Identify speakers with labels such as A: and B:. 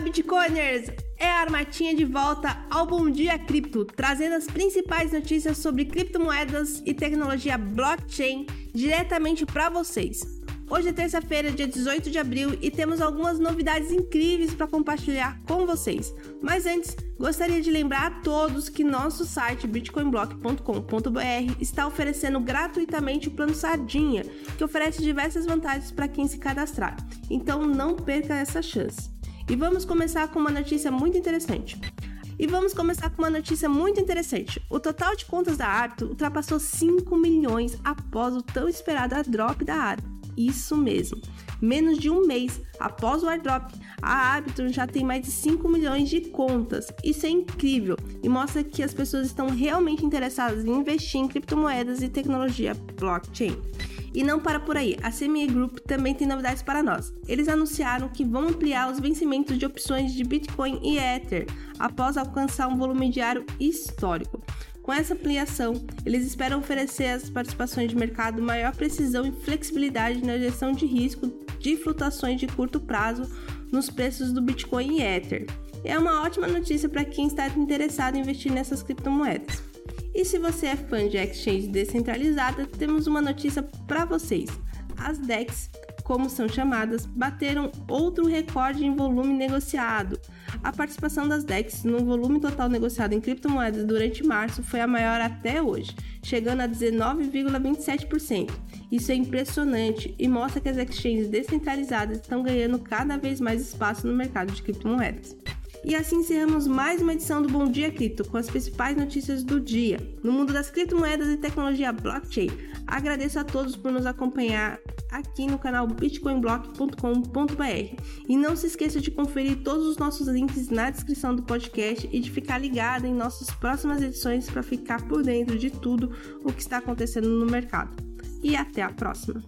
A: Bitcoiners! É a Armatinha de volta ao Bom Dia Cripto, trazendo as principais notícias sobre criptomoedas e tecnologia blockchain diretamente para vocês. Hoje é terça-feira, dia 18 de abril, e temos algumas novidades incríveis para compartilhar com vocês. Mas antes, gostaria de lembrar a todos que nosso site bitcoinblock.com.br está oferecendo gratuitamente o plano Sardinha, que oferece diversas vantagens para quem se cadastrar. Então não perca essa chance. E vamos começar com uma notícia muito interessante. E vamos começar com uma notícia muito interessante. O total de contas da Arbitrum ultrapassou 5 milhões após o tão esperado airdrop da Arbitrum. Isso mesmo. Menos de um mês após o airdrop, a Arbitrum já tem mais de 5 milhões de contas. Isso é incrível e mostra que as pessoas estão realmente interessadas em investir em criptomoedas e tecnologia blockchain. E não para por aí, a CME Group também tem novidades para nós. Eles anunciaram que vão ampliar os vencimentos de opções de Bitcoin e Ether após alcançar um volume diário histórico. Com essa ampliação, eles esperam oferecer às participações de mercado maior precisão e flexibilidade na gestão de risco de flutuações de curto prazo nos preços do Bitcoin e Ether. É uma ótima notícia para quem está interessado em investir nessas criptomoedas. E se você é fã de exchange descentralizada, temos uma notícia para vocês. As DEX, como são chamadas, bateram outro recorde em volume negociado. A participação das DEX no volume total negociado em criptomoedas durante março foi a maior até hoje, chegando a 19,27%. Isso é impressionante e mostra que as exchanges descentralizadas estão ganhando cada vez mais espaço no mercado de criptomoedas. E assim encerramos mais uma edição do Bom Dia Cripto com as principais notícias do dia no mundo das criptomoedas e tecnologia blockchain. Agradeço a todos por nos acompanhar aqui no canal bitcoinblock.com.br. E não se esqueça de conferir todos os nossos links na descrição do podcast e de ficar ligado em nossas próximas edições para ficar por dentro de tudo o que está acontecendo no mercado. E até a próxima!